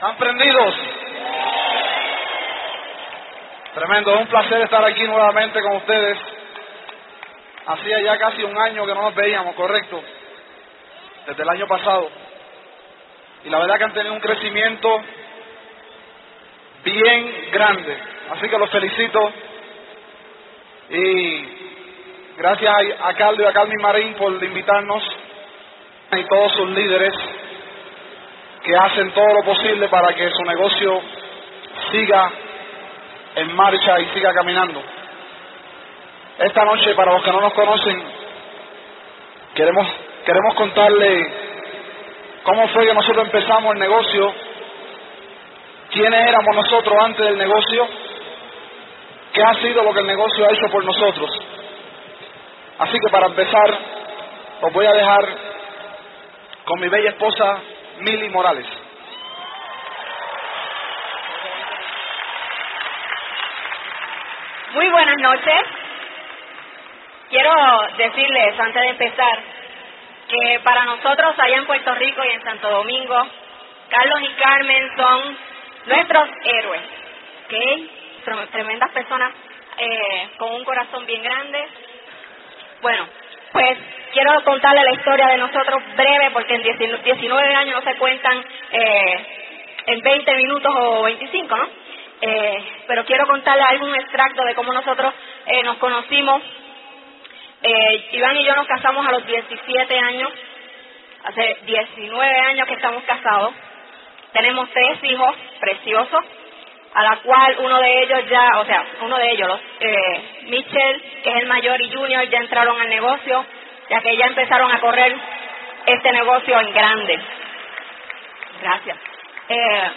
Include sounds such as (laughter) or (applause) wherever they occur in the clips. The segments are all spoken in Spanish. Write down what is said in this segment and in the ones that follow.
¿Están prendidos? Tremendo, es un placer estar aquí nuevamente con ustedes. Hacía ya casi un año que no nos veíamos, correcto. Desde el año pasado. Y la verdad que han tenido un crecimiento bien grande. Así que los felicito. Y gracias a Carlos y a Carmen Marín por invitarnos y todos sus líderes que hacen todo lo posible para que su negocio siga en marcha y siga caminando. Esta noche, para los que no nos conocen, queremos, queremos contarle cómo fue que nosotros empezamos el negocio, quiénes éramos nosotros antes del negocio, qué ha sido lo que el negocio ha hecho por nosotros. Así que para empezar, os voy a dejar con mi bella esposa Mili Morales. Muy buenas noches. Quiero decirles antes de empezar que para nosotros allá en Puerto Rico y en Santo Domingo, Carlos y Carmen son nuestros héroes, ¿ok? Tremendas personas eh, con un corazón bien grande. Bueno, pues quiero contarle la historia de nosotros breve porque en 19 años no se cuentan eh, en 20 minutos o 25, ¿no? Eh, pero quiero contarle algún extracto de cómo nosotros eh, nos conocimos. Eh, Iván y yo nos casamos a los 17 años, hace 19 años que estamos casados. Tenemos tres hijos preciosos, a la cual uno de ellos ya, o sea, uno de ellos, los, eh, Michelle, que es el mayor, y Junior ya entraron al negocio, ya que ya empezaron a correr este negocio en grande. Gracias. Eh,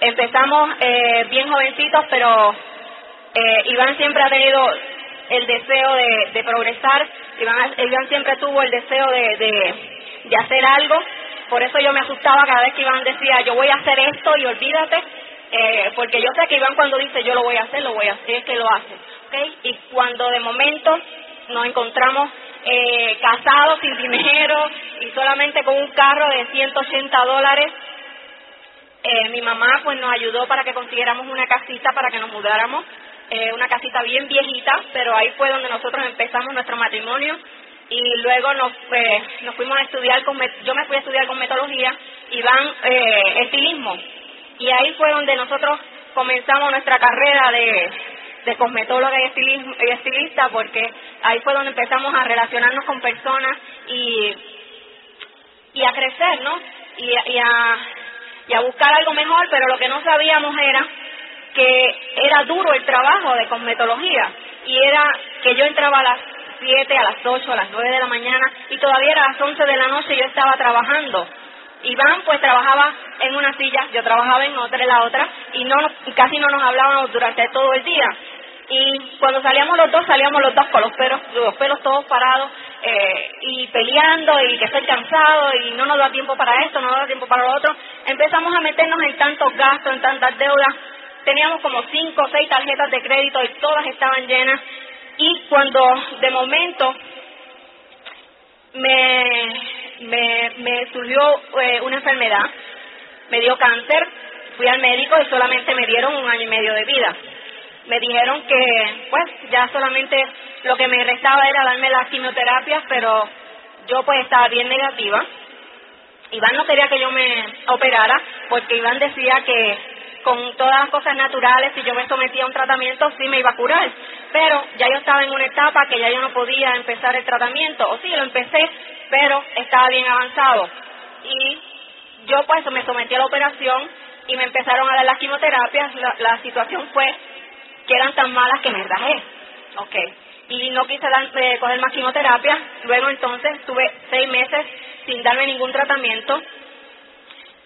empezamos eh, bien jovencitos, pero eh, Iván siempre ha tenido el deseo de, de progresar, Iván, Iván, siempre tuvo el deseo de, de, de, hacer algo, por eso yo me asustaba cada vez que Iván decía yo voy a hacer esto y olvídate, eh, porque yo sé que Iván cuando dice yo lo voy a hacer, lo voy a hacer, que lo hace, ¿okay? Y cuando de momento nos encontramos eh, casados sin dinero y solamente con un carro de 180 dólares, eh, mi mamá pues nos ayudó para que consiguiéramos una casita para que nos mudáramos, eh, una casita bien viejita, pero ahí fue donde nosotros empezamos nuestro matrimonio y luego nos, eh, nos fuimos a estudiar, con, yo me fui a estudiar con metodología y van eh, estilismo y ahí fue donde nosotros comenzamos nuestra carrera de, de cosmetóloga y, estilismo, y estilista porque ahí fue donde empezamos a relacionarnos con personas y, y a crecer, ¿no? Y, y a y a buscar algo mejor, pero lo que no sabíamos era que era duro el trabajo de cosmetología y era que yo entraba a las 7, a las 8, a las 9 de la mañana y todavía a las 11 de la noche yo estaba trabajando. Iván pues trabajaba en una silla, yo trabajaba en otra, en la otra y no casi no nos hablábamos durante todo el día. Y cuando salíamos los dos, salíamos los dos con los pelos, los pelos todos parados eh, y peleando y que estoy cansado y no nos da tiempo para esto, no nos da tiempo para lo otro. Empezamos a meternos en tantos gastos, en tantas deudas. Teníamos como cinco o seis tarjetas de crédito y todas estaban llenas. Y cuando de momento me, me, me surgió eh, una enfermedad, me dio cáncer, fui al médico y solamente me dieron un año y medio de vida me dijeron que pues ya solamente lo que me restaba era darme las quimioterapias, pero yo pues estaba bien negativa. Iván no quería que yo me operara porque Iván decía que con todas las cosas naturales, si yo me sometía a un tratamiento, sí me iba a curar. Pero ya yo estaba en una etapa que ya yo no podía empezar el tratamiento. O sí, lo empecé, pero estaba bien avanzado. Y yo pues me sometí a la operación y me empezaron a dar las quimioterapias. La, la situación fue que eran tan malas que me rajé. Ok. Y no quise dar, eh, coger más quimioterapia. Luego entonces estuve seis meses sin darme ningún tratamiento.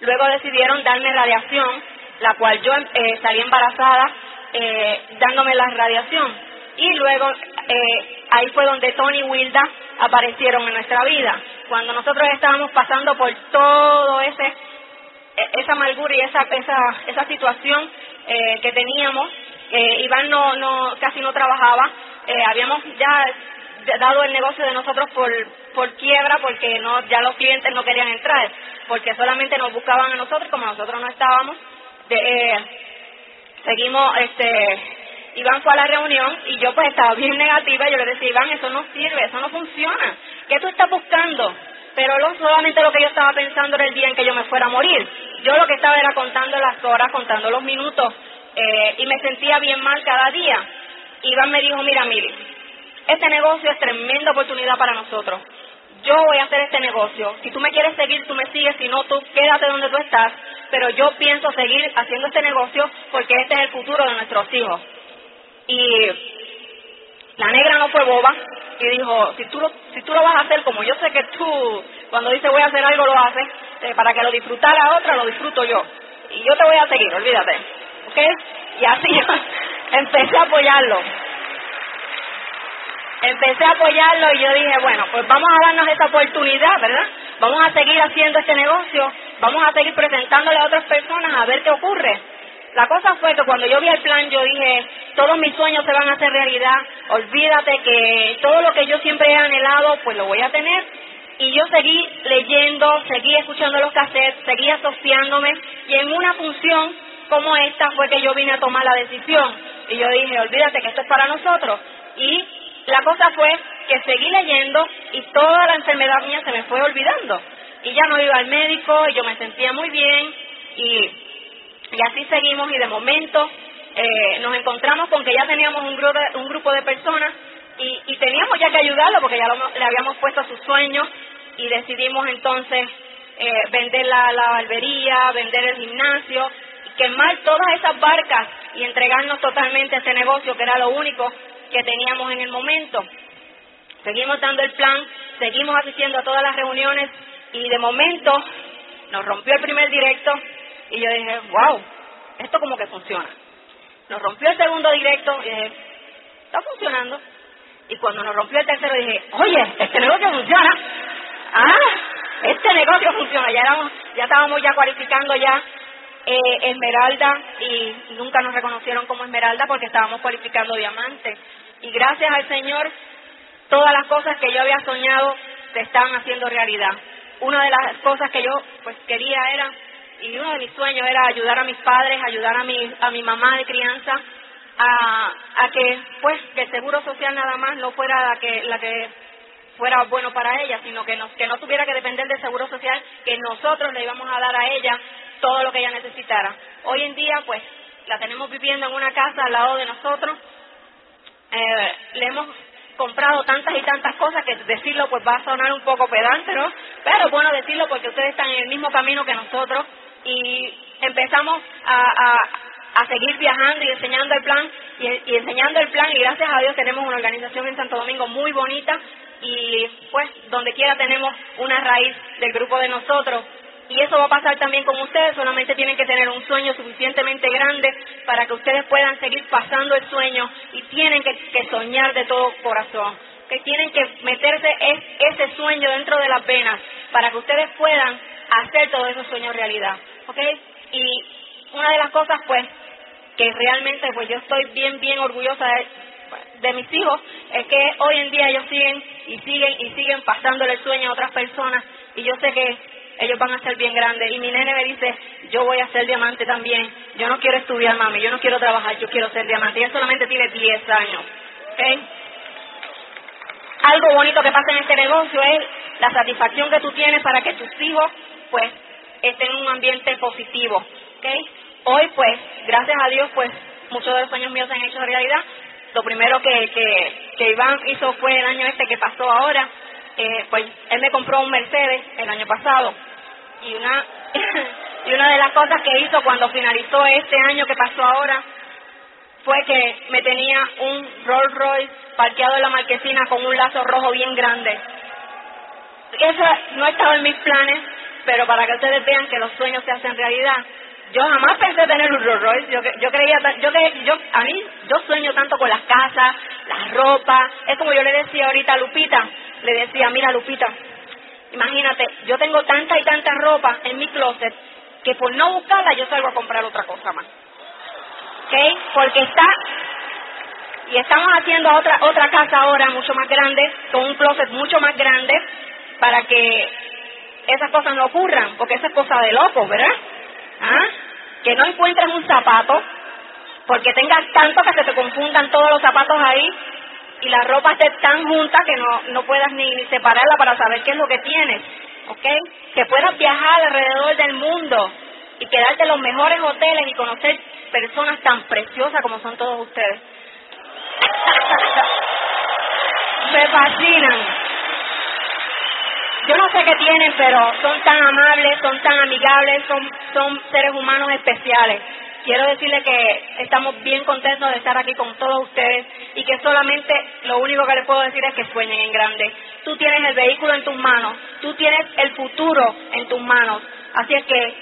Luego decidieron darme radiación, la cual yo eh, salí embarazada eh, dándome la radiación. Y luego eh, ahí fue donde Tony y Wilda aparecieron en nuestra vida. Cuando nosotros estábamos pasando por todo ese e, esa amargura y esa esa, esa situación eh, que teníamos, eh, Iván no, no, casi no trabajaba, eh, habíamos ya dado el negocio de nosotros por, por quiebra porque no ya los clientes no querían entrar, porque solamente nos buscaban a nosotros, como nosotros no estábamos. Eh, seguimos, este, Iván fue a la reunión y yo pues estaba bien negativa. Yo le decía, Iván, eso no sirve, eso no funciona. ¿Qué tú estás buscando? Pero no solamente lo que yo estaba pensando era el día en que yo me fuera a morir. Yo lo que estaba era contando las horas, contando los minutos eh, y me sentía bien mal cada día. Iván me dijo, mira, Miri, este negocio es tremenda oportunidad para nosotros. Yo voy a hacer este negocio. Si tú me quieres seguir, tú me sigues. Si no, tú quédate donde tú estás. Pero yo pienso seguir haciendo este negocio porque este es el futuro de nuestros hijos. Y la negra no fue boba y dijo, si tú, lo, si tú lo vas a hacer como yo sé que tú, cuando dice voy a hacer algo, lo haces, eh, para que lo disfrutara otra, lo disfruto yo. Y yo te voy a seguir, olvídate. ¿Ok? Y así (laughs) empecé a apoyarlo. Empecé a apoyarlo y yo dije, bueno, pues vamos a darnos esta oportunidad, ¿verdad? Vamos a seguir haciendo este negocio, vamos a seguir presentándole a otras personas a ver qué ocurre. La cosa fue que cuando yo vi el plan, yo dije, todos mis sueños se van a hacer realidad, olvídate que todo lo que yo siempre he anhelado, pues lo voy a tener. Y yo seguí leyendo, seguí escuchando los cassettes, seguí asociándome, y en una función como esta fue que yo vine a tomar la decisión. Y yo dije, olvídate que esto es para nosotros. Y la cosa fue que seguí leyendo y toda la enfermedad mía se me fue olvidando. Y ya no iba al médico, y yo me sentía muy bien, y y así seguimos y de momento eh, nos encontramos con que ya teníamos un grupo de, un grupo de personas y, teníamos ya que ayudarlo porque ya le habíamos puesto a sus sueños y decidimos entonces eh, vender la, la barbería, vender el gimnasio, quemar todas esas barcas y entregarnos totalmente a ese negocio que era lo único que teníamos en el momento. Seguimos dando el plan, seguimos asistiendo a todas las reuniones y de momento nos rompió el primer directo y yo dije, wow, esto como que funciona. Nos rompió el segundo directo y dije, está funcionando. Y cuando nos rompió el tercero dije, oye, este negocio funciona. Ah, este negocio funciona. Ya, ya estábamos ya cualificando ya eh, Esmeralda y nunca nos reconocieron como Esmeralda porque estábamos cualificando diamante. Y gracias al Señor, todas las cosas que yo había soñado se estaban haciendo realidad. Una de las cosas que yo pues quería era y uno de mis sueños era ayudar a mis padres, ayudar a mi, a mi mamá de crianza, a, a que pues que el seguro social nada más no fuera la que, la que fuera bueno para ella, sino que, que no tuviera que depender del seguro social, que nosotros le íbamos a dar a ella todo lo que ella necesitara. Hoy en día, pues, la tenemos viviendo en una casa al lado de nosotros. Eh, le hemos comprado tantas y tantas cosas que decirlo pues va a sonar un poco pedante, ¿no? Pero bueno decirlo porque ustedes están en el mismo camino que nosotros y empezamos a, a, seguir viajando y enseñando el plan y, enseñando el plan y gracias a Dios tenemos una organización en Santo Domingo muy bonita y pues donde quiera tenemos una raíz del grupo de nosotros y eso va a pasar también con ustedes, solamente tienen que tener un sueño suficientemente grande para que ustedes puedan seguir pasando el sueño y tienen que, que soñar de todo corazón, que tienen que meterse ese sueño dentro de las venas para que ustedes puedan hacer todos esos sueños realidad. ¿ok? Y una de las cosas, pues, que realmente, pues, yo estoy bien, bien orgullosa de, mis hijos, es que hoy en día ellos siguen y siguen y siguen pasándole el sueño a otras personas y yo sé que ellos van a ser bien grandes. Y mi nene me dice, yo voy a ser diamante también. Yo no quiero estudiar, mami, yo no quiero trabajar, yo quiero ser diamante. Él solamente tiene 10 años. ¿ok? Algo bonito que pasa en este negocio es la satisfacción que tú tienes para que tus hijos, pues, estén en un ambiente positivo. ¿okay? Hoy, pues, gracias a Dios, pues, muchos de los sueños míos se han hecho realidad. Lo primero que, que, Iván hizo fue el año este que pasó ahora, eh, pues él me compró un Mercedes el año pasado y una (laughs) y una de las cosas que hizo cuando finalizó este año que pasó ahora fue que me tenía un Rolls Royce parqueado en la marquesina con un lazo rojo bien grande. Eso no estaba en mis planes, pero para que ustedes vean que los sueños se hacen realidad. Yo jamás pensé tener un Rolls Royce. Yo, yo creía, yo, yo, a mí, yo sueño tanto con las casas, las ropas. Es como yo le decía ahorita a Lupita. Le decía, mira Lupita, imagínate, yo tengo tanta y tanta ropa en mi closet que por no buscarla yo salgo a comprar otra cosa más. ¿Ok? Porque está Y estamos haciendo otra, otra casa ahora mucho más grande, con un closet mucho más grande, para que esas cosas no ocurran, porque esa es cosa de locos, ¿verdad? ¿Ah? Que no encuentres un zapato, porque tengas tanto que se te confundan todos los zapatos ahí y la ropa esté tan junta que no, no puedas ni, ni separarla para saber qué es lo que tienes, ¿ok? Que puedas viajar alrededor del mundo y quedarte en los mejores hoteles y conocer personas tan preciosas como son todos ustedes. (laughs) Me fascinan. Yo no sé qué tienen, pero son tan amables, son tan amigables, son, son seres humanos especiales. Quiero decirle que estamos bien contentos de estar aquí con todos ustedes y que solamente lo único que les puedo decir es que sueñen en grande. Tú tienes el vehículo en tus manos, tú tienes el futuro en tus manos. Así es que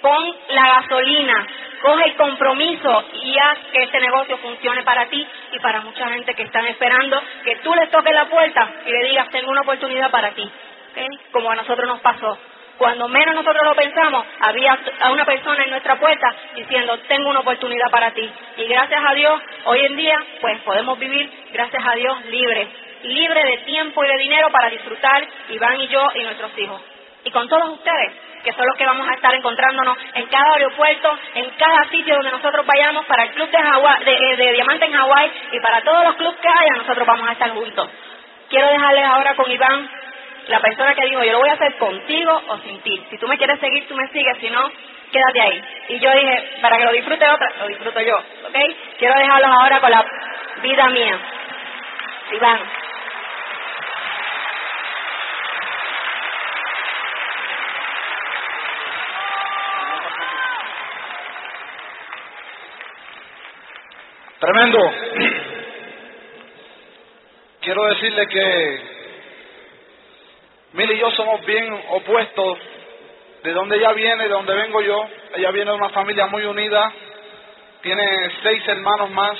pon la gasolina, coge el compromiso y haz que este negocio funcione para ti y para mucha gente que están esperando que tú les toques la puerta y le digas, tengo una oportunidad para ti, como a nosotros nos pasó. Cuando menos nosotros lo pensamos, había a una persona en nuestra puerta diciendo, tengo una oportunidad para ti. Y gracias a Dios, hoy en día, pues podemos vivir, gracias a Dios, libres. Libre de tiempo y de dinero para disfrutar, Iván y yo y nuestros hijos. Y con todos ustedes, que son los que vamos a estar encontrándonos en cada aeropuerto, en cada sitio donde nosotros vayamos, para el club de, de, de Diamante en Hawái y para todos los clubes que haya, nosotros vamos a estar juntos. Quiero dejarles ahora con Iván la persona que dijo, yo lo voy a hacer contigo o sin ti. Si tú me quieres seguir, tú me sigues, si no, quédate ahí. Y yo dije, para que lo disfrute otra, lo disfruto yo, ¿ok? Quiero dejarlos ahora con la vida mía. Iván. Tremendo. Quiero decirle que Mil y yo somos bien opuestos de donde ella viene, de donde vengo yo. Ella viene de una familia muy unida, tiene seis hermanos más.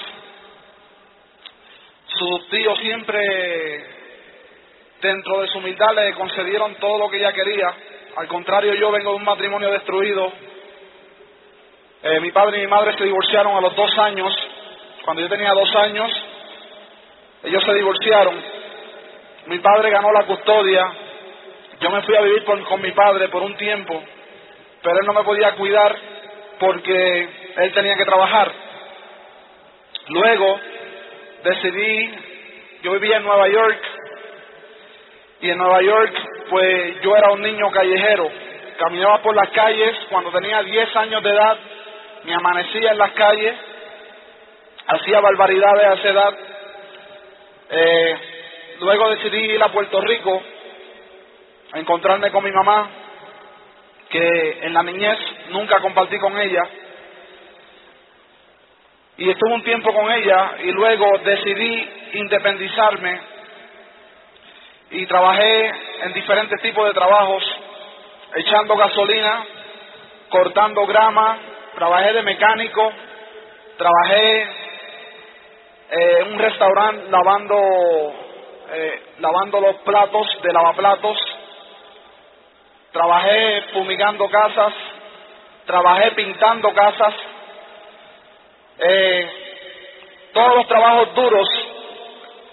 Sus tíos siempre, dentro de su humildad, le concedieron todo lo que ella quería. Al contrario, yo vengo de un matrimonio destruido. Eh, mi padre y mi madre se divorciaron a los dos años. Cuando yo tenía dos años, ellos se divorciaron. Mi padre ganó la custodia yo me fui a vivir con, mi padre por un tiempo, pero él no me podía cuidar porque él tenía que trabajar. Luego decidí, yo vivía en Nueva York y en Nueva York pues yo era un niño callejero, caminaba por las calles cuando tenía 10 años de edad, me amanecía en las calles, hacía barbaridades a esa edad. Eh, luego decidí ir a Puerto Rico encontrarme con mi mamá, que en la niñez nunca compartí con ella. Y estuve un tiempo con ella y luego decidí independizarme y trabajé en diferentes tipos de trabajos, echando gasolina, cortando grama, trabajé de mecánico, trabajé eh, en un restaurante lavando, eh, lavando los platos de lavaplatos, trabajé fumigando casas, trabajé pintando casas, eh, todos los trabajos duros,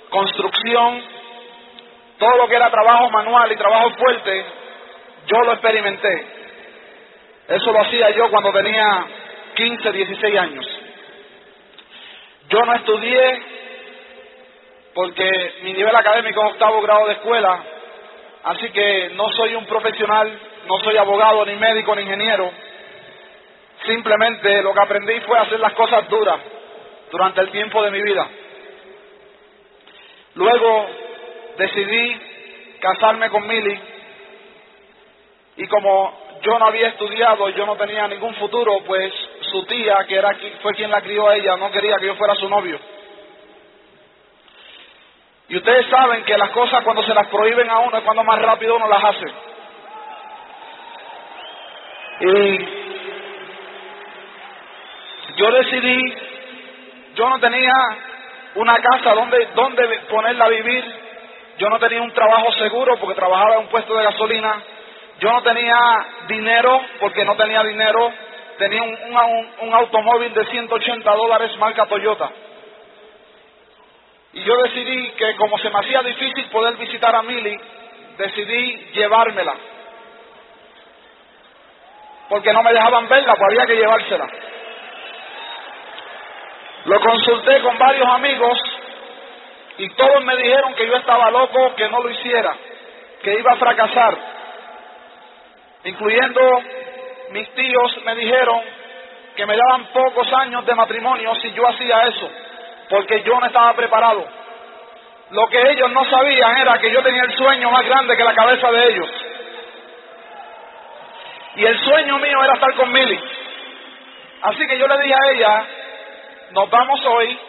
construcción, todo lo que era trabajo manual y trabajo fuerte, yo lo experimenté. Eso lo hacía yo cuando tenía 15, 16 años. Yo no estudié porque mi nivel académico es octavo grado de escuela Así que no soy un profesional, no soy abogado, ni médico, ni ingeniero. Simplemente lo que aprendí fue hacer las cosas duras durante el tiempo de mi vida. Luego decidí casarme con Milly y como yo no había estudiado, yo no tenía ningún futuro, pues su tía, que era fue quien la crió a ella, no quería que yo fuera su novio. Y ustedes saben que las cosas cuando se las prohíben a uno es cuando más rápido uno las hace. Y yo decidí, yo no tenía una casa donde, donde ponerla a vivir, yo no tenía un trabajo seguro porque trabajaba en un puesto de gasolina, yo no tenía dinero porque no tenía dinero, tenía un, un, un automóvil de 180 dólares marca Toyota. Y yo decidí que como se me hacía difícil poder visitar a Milly, decidí llevármela. Porque no me dejaban verla, pues había que llevársela. Lo consulté con varios amigos y todos me dijeron que yo estaba loco, que no lo hiciera, que iba a fracasar. Incluyendo mis tíos me dijeron que me daban pocos años de matrimonio si yo hacía eso, porque yo no estaba preparado. Lo que ellos no sabían era que yo tenía el sueño más grande que la cabeza de ellos. Y el sueño mío era estar con Milly. Así que yo le dije a ella, nos vamos hoy,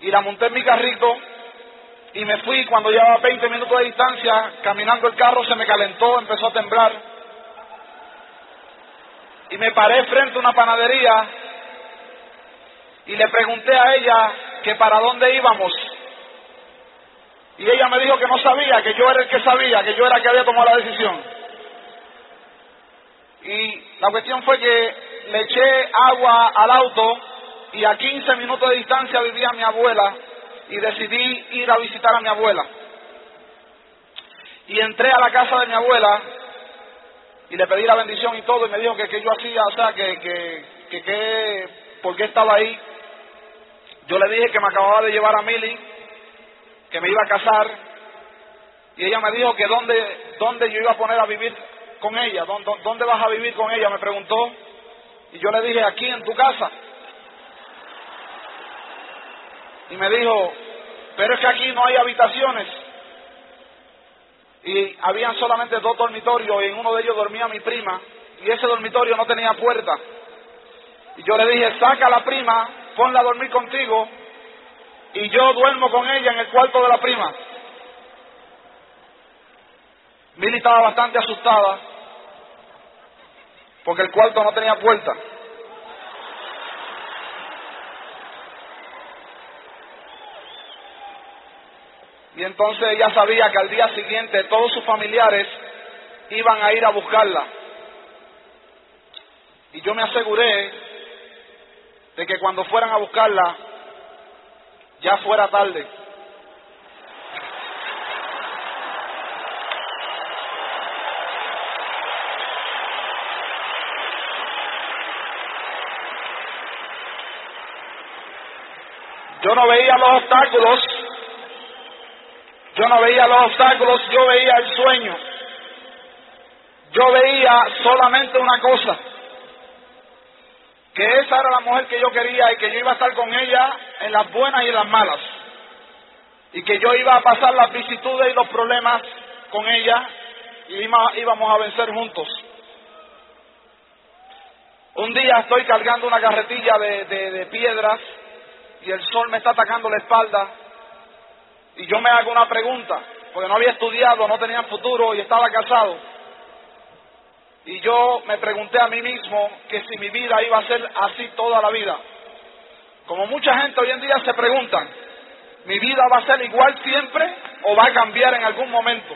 y la monté en mi carrito, y me fui cuando llevaba 20 minutos de distancia, caminando el carro se me calentó, empezó a temblar, y me paré frente a una panadería, y le pregunté a ella que para dónde íbamos, y ella me dijo que no sabía, que yo era el que sabía, que yo era el que había tomado la decisión. Y la cuestión fue que le eché agua al auto y a 15 minutos de distancia vivía mi abuela y decidí ir a visitar a mi abuela. Y entré a la casa de mi abuela y le pedí la bendición y todo y me dijo que qué yo hacía, o sea, que, que, que, que, por qué estaba ahí. Yo le dije que me acababa de llevar a Milly, que me iba a casar y ella me dijo que dónde, dónde yo iba a poner a vivir con ella, ¿Dónde, dónde vas a vivir con ella, me preguntó. Y yo le dije, aquí en tu casa. Y me dijo, pero es que aquí no hay habitaciones. Y habían solamente dos dormitorios y en uno de ellos dormía mi prima y ese dormitorio no tenía puerta. Y yo le dije, saca a la prima, ponla a dormir contigo y yo duermo con ella en el cuarto de la prima. Milly estaba bastante asustada porque el cuarto no tenía puerta. Y entonces ella sabía que al día siguiente todos sus familiares iban a ir a buscarla. Y yo me aseguré de que cuando fueran a buscarla ya fuera tarde. Yo no veía los obstáculos, yo no veía los obstáculos, yo veía el sueño. Yo veía solamente una cosa, que esa era la mujer que yo quería y que yo iba a estar con ella en las buenas y en las malas. Y que yo iba a pasar las vicisitudes y los problemas con ella y íbamos a vencer juntos. Un día estoy cargando una carretilla de, de piedras y el sol me está atacando la espalda y yo me hago una pregunta, porque no había estudiado, no tenía futuro y estaba casado. Y yo me pregunté a mí mismo que si mi vida iba a ser así toda la vida. Como mucha gente hoy en día se preguntan, ¿mi vida va a ser igual siempre o va a cambiar en algún momento?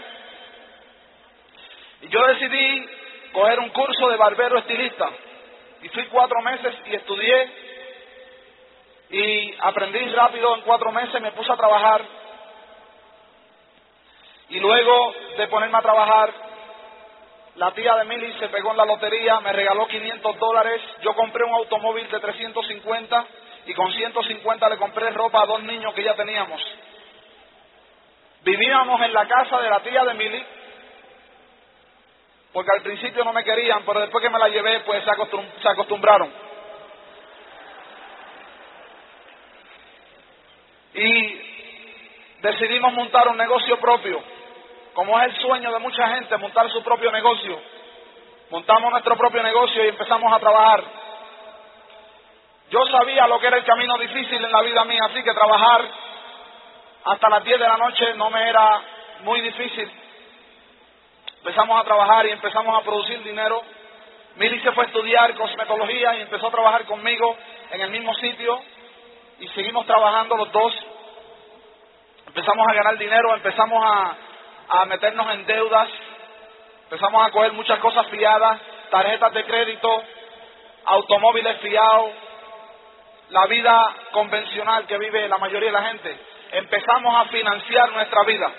Y yo decidí coger un curso de barbero estilista. Y fui cuatro meses y estudié y aprendí rápido en cuatro meses, me puse a trabajar. Y luego de ponerme a trabajar, la tía de Milly se pegó en la lotería, me regaló 500 dólares, yo compré un automóvil de 350 y con 150 le compré ropa a dos niños que ya teníamos. Vivíamos en la casa de la tía de Milly, porque al principio no me querían, pero después que me la llevé, pues se, se acostumbraron. Y decidimos montar un negocio propio, como es el sueño de mucha gente, montar su propio negocio. Montamos nuestro propio negocio y empezamos a trabajar. Yo sabía lo que era el camino difícil en la vida mía, así que trabajar hasta las 10 de la noche no me era muy difícil. Empezamos a trabajar y empezamos a producir dinero. Mili se fue a estudiar cosmetología y empezó a trabajar conmigo en el mismo sitio y seguimos trabajando los dos. Empezamos a ganar dinero, empezamos a, a meternos en deudas, empezamos a coger muchas cosas fiadas, tarjetas de crédito, automóviles fiados, la vida convencional que vive la mayoría de la gente. Empezamos a financiar nuestra vida.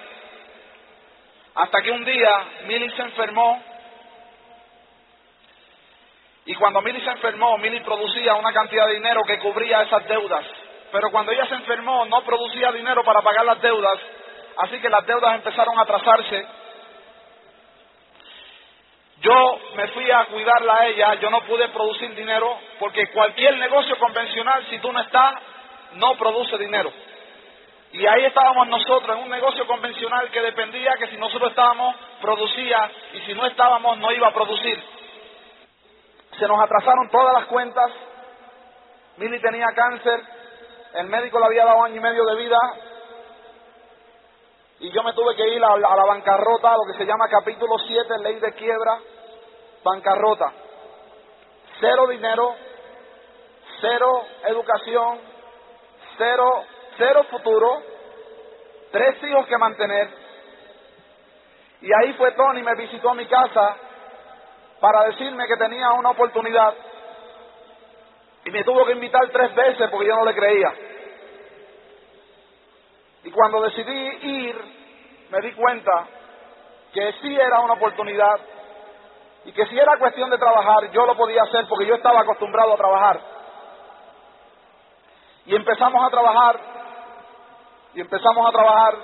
Hasta que un día Milly se enfermó y cuando Milly se enfermó, Milly producía una cantidad de dinero que cubría esas deudas. Pero cuando ella se enfermó, no producía dinero para pagar las deudas, así que las deudas empezaron a atrasarse. Yo me fui a cuidarla a ella, yo no pude producir dinero, porque cualquier negocio convencional, si tú no estás, no produce dinero. Y ahí estábamos nosotros en un negocio convencional que dependía que si nosotros estábamos, producía, y si no estábamos, no iba a producir. Se nos atrasaron todas las cuentas. Milly tenía cáncer. El médico le había dado año y medio de vida. Y yo me tuve que ir a, a la bancarrota, lo que se llama capítulo 7, ley de quiebra, bancarrota. Cero dinero, cero educación, cero, cero futuro, tres hijos que mantener. Y ahí fue Tony, me visitó a mi casa para decirme que tenía una oportunidad y me tuvo que invitar tres veces porque yo no le creía. Y cuando decidí ir, me di cuenta que sí era una oportunidad y que si era cuestión de trabajar, yo lo podía hacer porque yo estaba acostumbrado a trabajar. Y empezamos a trabajar, y empezamos a trabajar,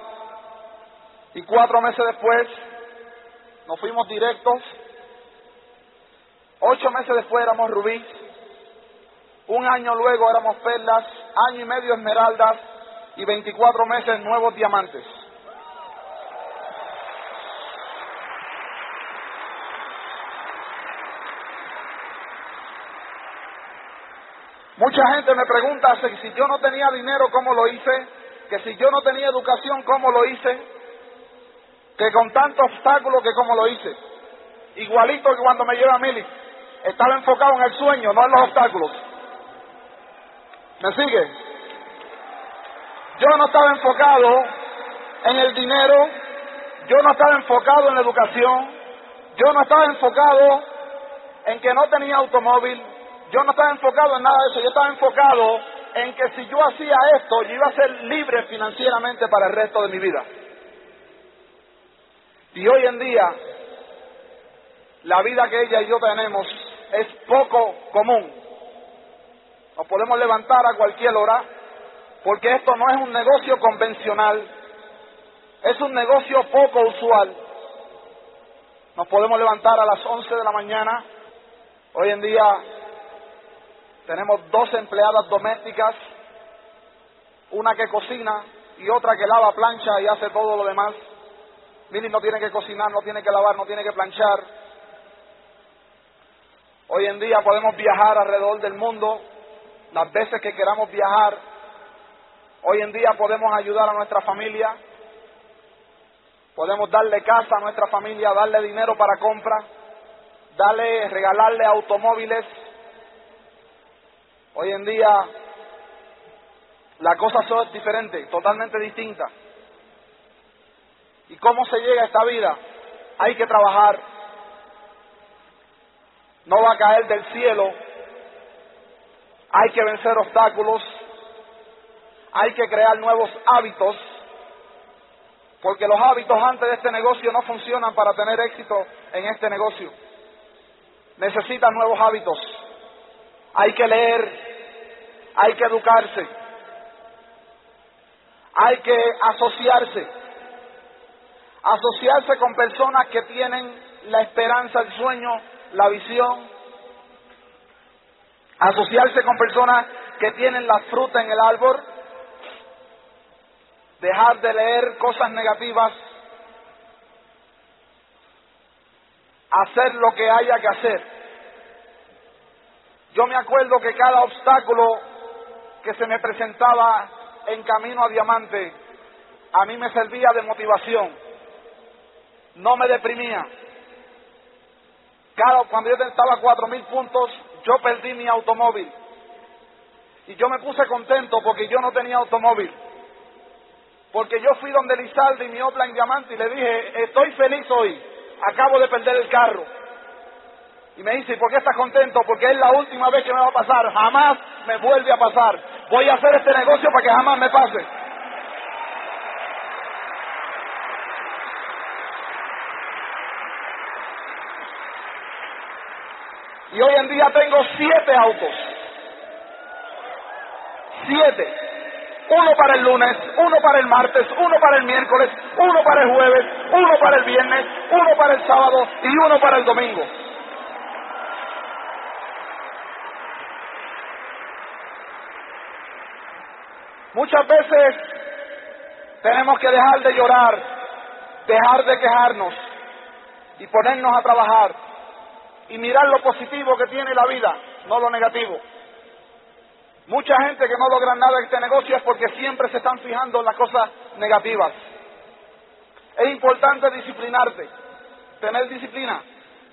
y cuatro meses después nos fuimos directos. Ocho meses después éramos rubí, un año luego éramos perlas, año y medio esmeraldas y 24 meses nuevos diamantes. Mucha gente me pregunta si yo no tenía dinero, ¿cómo lo hice? Que si yo no tenía educación, ¿cómo lo hice? Que con tantos obstáculos, que cómo lo hice. Igualito que cuando me lleva Mili. Estaba enfocado en el sueño, no en los obstáculos. ¿Me sigue? Yo no estaba enfocado en el dinero, yo no estaba enfocado en la educación, yo no estaba enfocado en que no tenía automóvil, yo no estaba enfocado en nada de eso, yo estaba enfocado en que si yo hacía esto, yo iba a ser libre financieramente para el resto de mi vida. Y hoy en día, la vida que ella y yo tenemos es poco común. Nos podemos levantar a cualquier hora porque esto no es un negocio convencional, es un negocio poco usual. Nos podemos levantar a las 11 de la mañana. Hoy en día tenemos dos empleadas domésticas, una que cocina y otra que lava, plancha y hace todo lo demás. Mili no tiene que cocinar, no tiene que lavar, no tiene que planchar. Hoy en día podemos viajar alrededor del mundo las veces que queramos viajar. Hoy en día podemos ayudar a nuestra familia. Podemos darle casa a nuestra familia, darle dinero para compra, darle, regalarle automóviles. Hoy en día la cosa es diferente, totalmente distinta. ¿Y cómo se llega a esta vida? Hay que trabajar, no va a caer del cielo. Hay que vencer obstáculos. Hay que crear nuevos hábitos. Porque los hábitos antes de este negocio no funcionan para tener éxito en este negocio. Necesitan nuevos hábitos. Hay que leer. Hay que educarse. Hay que asociarse. Asociarse con personas que tienen la esperanza, el sueño la visión, asociarse con personas que tienen la fruta en el árbol, dejar de leer cosas negativas, hacer lo que haya que hacer. Yo me acuerdo que cada obstáculo que se me presentaba en camino a diamante, a mí me servía de motivación, no me deprimía cuando yo estaba a cuatro mil puntos, yo perdí mi automóvil. Y yo me puse contento porque yo no tenía automóvil. Porque yo fui donde Lizalde y mi Opla en Diamante y le dije, estoy feliz hoy, acabo de perder el carro. Y me dice, ¿y por qué estás contento? Porque es la última vez que me va a pasar. Jamás me vuelve a pasar. Voy a hacer este negocio para que jamás me pase. Y hoy en día tengo siete autos. Siete. Uno para el lunes, uno para el martes, uno para el miércoles, uno para el jueves, uno para el viernes, uno para el sábado y uno para el domingo. Muchas veces tenemos que dejar de llorar, dejar de quejarnos y ponernos a trabajar y mirar lo positivo que tiene la vida, no lo negativo. Mucha gente que no logra nada en este negocio es porque siempre se están fijando en las cosas negativas. Es importante disciplinarte, tener disciplina,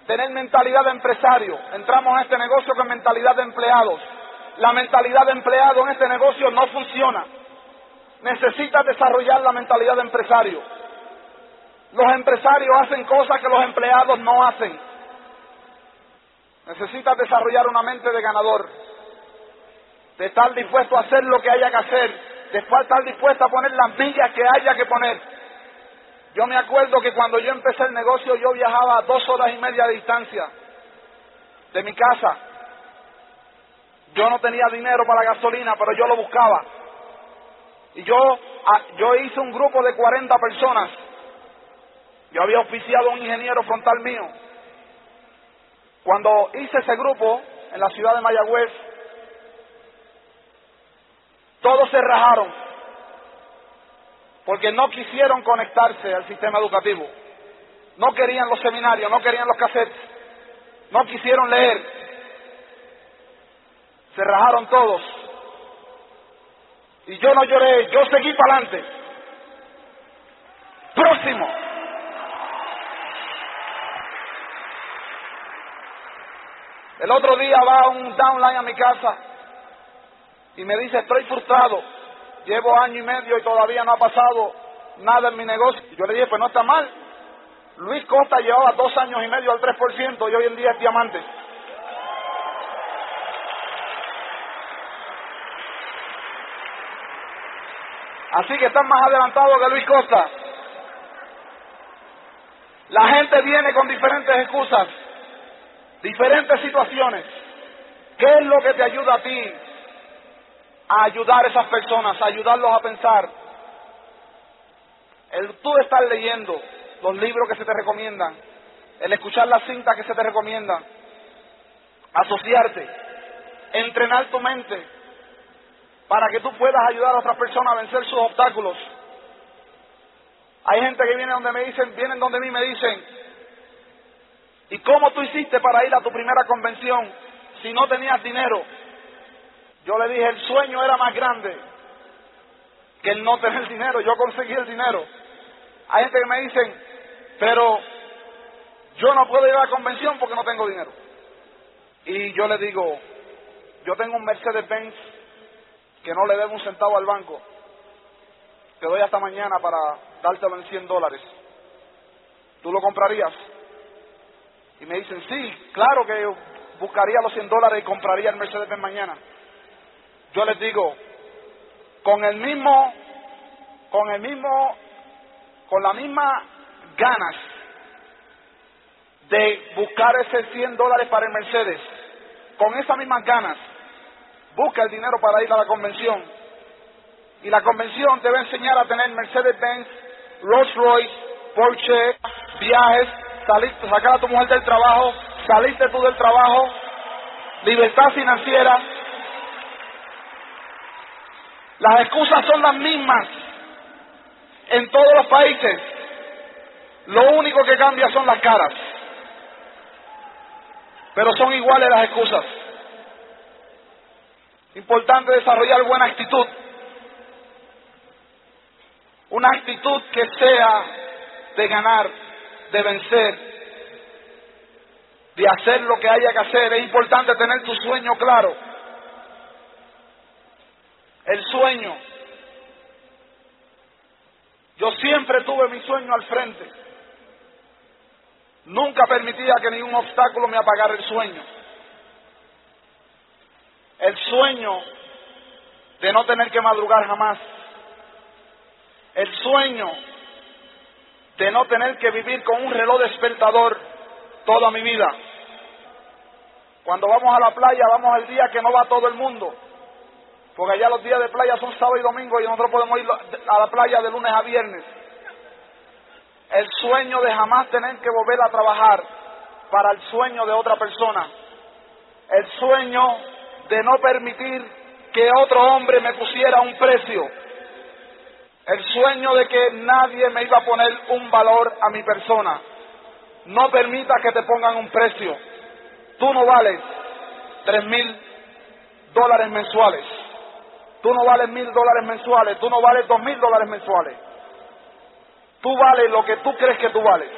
tener mentalidad de empresario. Entramos en este negocio con mentalidad de empleados. La mentalidad de empleado en este negocio no funciona. Necesitas desarrollar la mentalidad de empresario. Los empresarios hacen cosas que los empleados no hacen. Necesitas desarrollar una mente de ganador, de estar dispuesto a hacer lo que haya que hacer, de estar dispuesto a poner las millas que haya que poner. Yo me acuerdo que cuando yo empecé el negocio yo viajaba a dos horas y media de distancia de mi casa. Yo no tenía dinero para gasolina, pero yo lo buscaba. Y yo, ah, yo hice un grupo de 40 personas. Yo había oficiado a un ingeniero frontal mío cuando hice ese grupo en la ciudad de Mayagüez, todos se rajaron porque no quisieron conectarse al sistema educativo. No querían los seminarios, no querían los cassettes, no quisieron leer. Se rajaron todos. Y yo no lloré, yo seguí para adelante. Próximo. El otro día va un downline a mi casa y me dice, estoy frustrado, llevo año y medio y todavía no ha pasado nada en mi negocio. Y yo le dije, pues no está mal. Luis Costa llevaba dos años y medio al 3% y hoy en día es diamante. Así que están más adelantados que Luis Costa. La gente viene con diferentes excusas diferentes situaciones. ¿Qué es lo que te ayuda a ti a ayudar a esas personas, a ayudarlos a pensar? El tú estar leyendo los libros que se te recomiendan, el escuchar las cintas que se te recomiendan, asociarte, entrenar tu mente para que tú puedas ayudar a otras personas a vencer sus obstáculos. Hay gente que viene donde me dicen, vienen donde mí me dicen, ¿Y cómo tú hiciste para ir a tu primera convención si no tenías dinero? Yo le dije, el sueño era más grande que el no tener (laughs) dinero. Yo conseguí el dinero. Hay gente que me dicen, pero yo no puedo ir a la convención porque no tengo dinero. Y yo le digo, yo tengo un Mercedes-Benz que no le debo un centavo al banco. Te doy hasta mañana para dártelo en 100 dólares. ¿Tú lo comprarías? Y me dicen, sí, claro que buscaría los 100 dólares y compraría el Mercedes-Benz mañana. Yo les digo, con el mismo, con el mismo, con la misma ganas de buscar ese 100 dólares para el Mercedes, con esas mismas ganas, busca el dinero para ir a la convención. Y la convención a enseñar a tener Mercedes-Benz, Rolls Royce, Porsche, viajes, saliste, sacar a tu mujer del trabajo, saliste tú del trabajo, libertad financiera. Las excusas son las mismas en todos los países. Lo único que cambia son las caras. Pero son iguales las excusas. Importante desarrollar buena actitud. Una actitud que sea de ganar, de vencer, de hacer lo que haya que hacer. Es importante tener tu sueño claro. El sueño. Yo siempre tuve mi sueño al frente. Nunca permitía que ningún obstáculo me apagara el sueño. El sueño de no tener que madrugar jamás. El sueño de no tener que vivir con un reloj despertador toda mi vida. Cuando vamos a la playa, vamos al día que no va todo el mundo. Porque allá los días de playa son sábado y domingo y nosotros podemos ir a la playa de lunes a viernes. El sueño de jamás tener que volver a trabajar para el sueño de otra persona. El sueño de no permitir que otro hombre me pusiera un precio. El sueño de que nadie me iba a poner un valor a mi persona. No permita que te pongan un precio. Tú no vales tres mil dólares mensuales. Tú no vales mil dólares mensuales. Tú no vales dos mil dólares mensuales. Tú vales lo que tú crees que tú vales.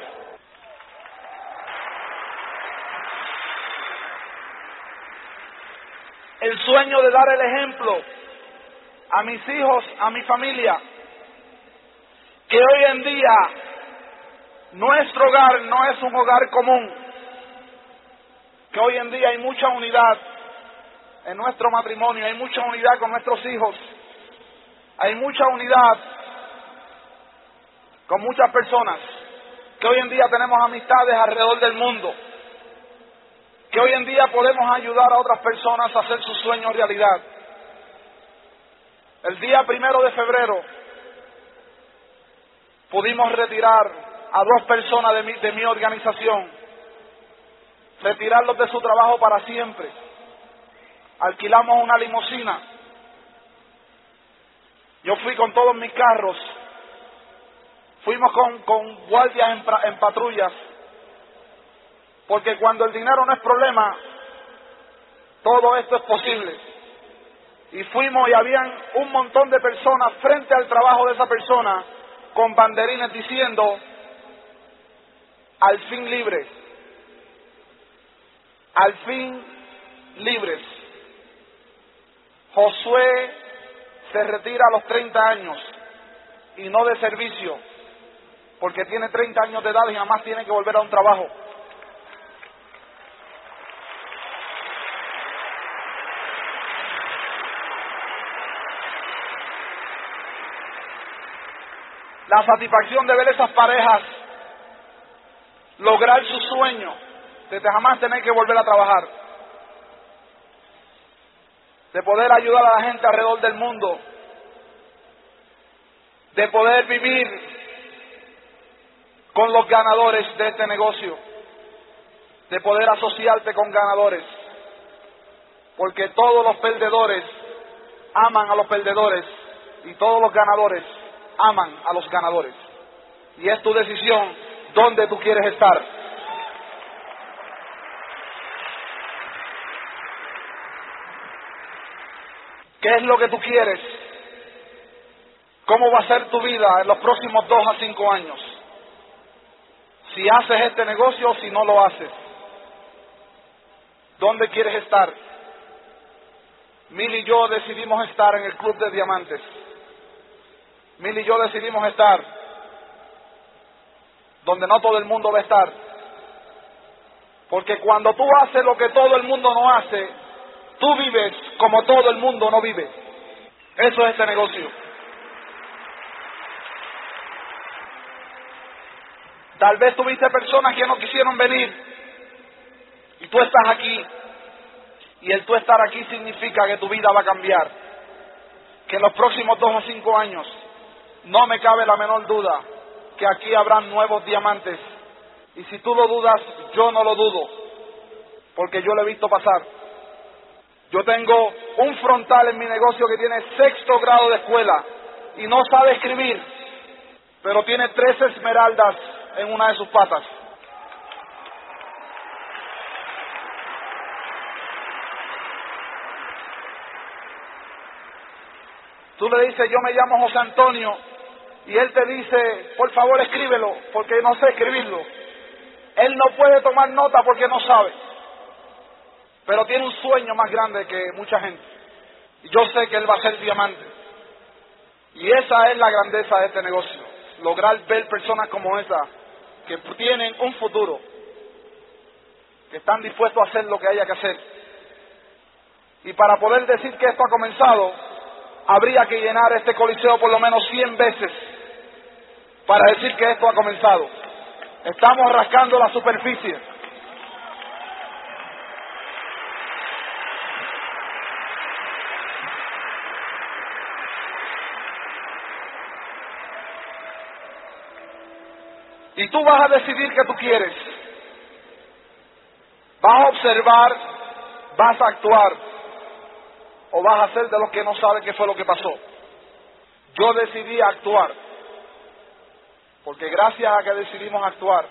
El sueño de dar el ejemplo a mis hijos, a mi familia, que hoy en día nuestro hogar no es un hogar común, que hoy en día hay mucha unidad en nuestro matrimonio, hay mucha unidad con nuestros hijos, hay mucha unidad con muchas personas, que hoy en día tenemos amistades alrededor del mundo, que hoy en día podemos ayudar a otras personas a hacer sus sueños realidad. El día primero de febrero pudimos retirar a dos personas de mi, de mi organización, retirarlos de su trabajo para siempre. Alquilamos una limusina. Yo fui con todos mis carros Fuimos con, guardias en, en patrullas, porque cuando el dinero no es problema, todo esto es posible. Y fuimos y habían un montón de personas frente al trabajo de esa persona con banderines diciendo, al fin libres, al fin libres. Josué se retira a los 30 años y no de servicio porque tiene 30 años de edad y jamás tiene que volver a un trabajo. La satisfacción de ver esas parejas lograr su sueño de jamás tener que volver a trabajar, de poder ayudar a la gente alrededor del mundo, de poder vivir con los ganadores de este negocio, de poder asociarte con ganadores, porque todos los perdedores aman a los perdedores y todos los ganadores aman a los ganadores. Y es tu decisión dónde tú quieres estar. ¿Qué es lo que tú quieres? ¿Cómo va a ser tu vida en los próximos dos a cinco años? si haces este negocio o si no lo haces. ¿Dónde quieres estar? Mil y yo decidimos estar en el Club de Diamantes. Mil y yo decidimos estar donde no todo el mundo va a estar. Porque cuando tú haces lo que todo el mundo no hace, tú vives como todo el mundo no vive. Eso es este negocio. Tal vez tuviste personas que no quisieron venir y tú estás aquí. Y el tú estar aquí significa que tu vida va a cambiar. Que en los próximos dos o cinco años no me cabe la menor duda que aquí habrán nuevos diamantes. Y si tú lo dudas, yo no lo dudo, porque yo lo he visto pasar. Yo tengo un frontal en mi negocio que tiene sexto grado de escuela y no sabe escribir, pero tiene tres esmeraldas en una de sus patas. Tú le dices, yo me llamo José Antonio, y él te dice, por favor escríbelo, porque no sé escribirlo. Él no puede tomar nota porque no sabe, pero tiene un sueño más grande que mucha gente. Y yo sé que él va a ser diamante. Y esa es la grandeza de este negocio, lograr ver personas como esa que tienen un futuro que están dispuestos a hacer lo que haya que hacer. Y para poder decir que esto ha comenzado, habría que llenar este coliseo por lo menos 100 veces para decir que esto ha comenzado. Estamos rascando la superficie. Tú vas a decidir qué tú quieres. Vas a observar, vas a actuar, o vas a ser de los que no saben qué fue lo que pasó. Yo decidí actuar, porque gracias a que decidimos actuar,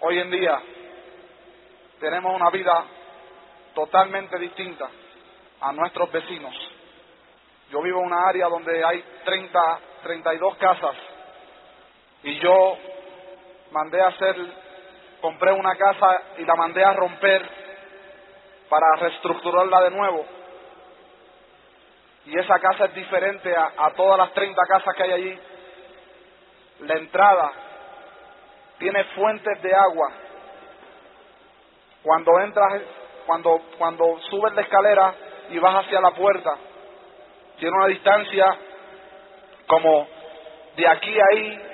hoy en día tenemos una vida totalmente distinta a nuestros vecinos. Yo vivo en una área donde hay 30, 32 casas y yo mandé a hacer, compré una casa y la mandé a romper para reestructurarla de nuevo. Y esa casa es diferente a, todas las 30 casas que hay allí. La entrada tiene fuentes de agua. Cuando entras, cuando, cuando subes la escalera y vas hacia la puerta, tiene una distancia como de aquí a ahí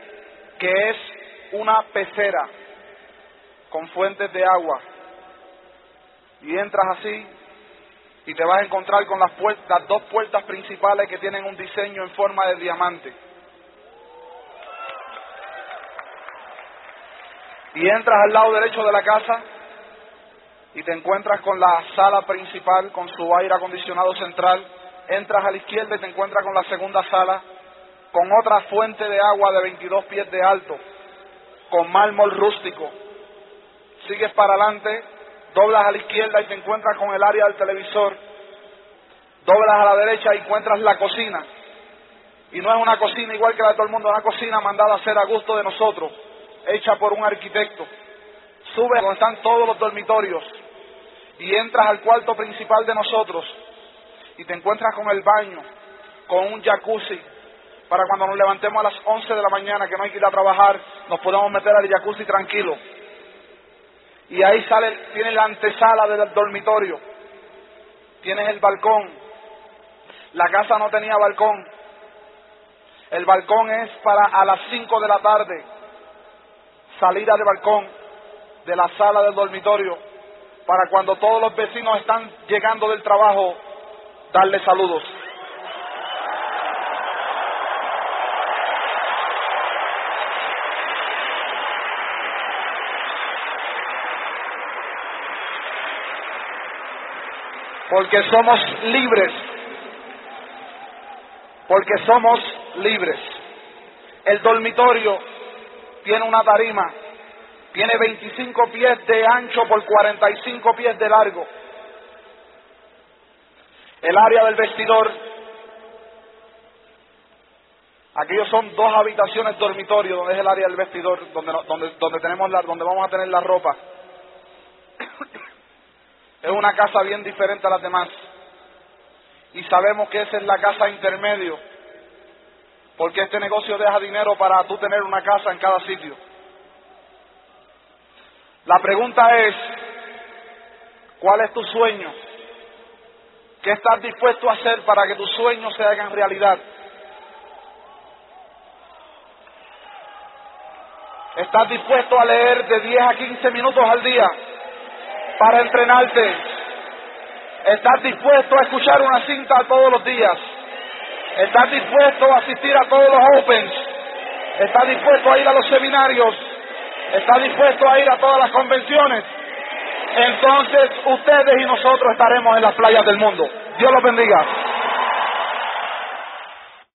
que es una pecera con fuentes de agua. Y entras así y te vas a encontrar con las, puertas, dos puertas principales que tienen un diseño en forma de diamante. Y entras al lado derecho de la casa y te encuentras con la sala principal con su aire acondicionado central. Entras a la izquierda y te encuentras con la segunda sala con otra fuente de agua de 22 pies de alto, con mármol rústico. Sigues para adelante, doblas a la izquierda y te encuentras con el área del televisor. Doblas a la derecha y encuentras la cocina. Y no es una cocina igual que la de todo el mundo, es una cocina mandada a ser a gusto de nosotros, hecha por un arquitecto. Subes donde están todos los dormitorios y entras al cuarto principal de nosotros y te encuentras con el baño, con un jacuzzi, para cuando nos levantemos a las 11 de la mañana, que no hay que ir a trabajar, nos podemos meter al jacuzzi tranquilo. Y ahí sale, tiene la antesala del dormitorio, tienes el balcón. La casa no tenía balcón. El balcón es para a las 5 de la tarde, salida de balcón de la sala del dormitorio, para cuando todos los vecinos están llegando del trabajo, darle saludos. Porque somos libres, porque somos libres. El dormitorio tiene una tarima, tiene 25 pies de ancho por 45 pies de largo. El área del vestidor, aquellos son dos habitaciones dormitorio, donde es el área del vestidor, donde, donde, donde tenemos la, donde vamos a tener la ropa. Es una casa bien diferente a las demás. Y sabemos que esa es la casa intermedio. Porque este negocio deja dinero para tú tener una casa en cada sitio. La pregunta es, ¿cuál es tu sueño? ¿Qué estás dispuesto a hacer para que tus sueños se hagan realidad? ¿Estás dispuesto a leer de 10 a 15 minutos al día? Para entrenarte. Estás dispuesto a escuchar una cinta todos los días. Estás dispuesto a asistir a todos los Opens. Estás dispuesto a ir a los seminarios. Estás dispuesto a ir a todas las convenciones. Entonces ustedes y nosotros estaremos en las playas del mundo. Dios los bendiga.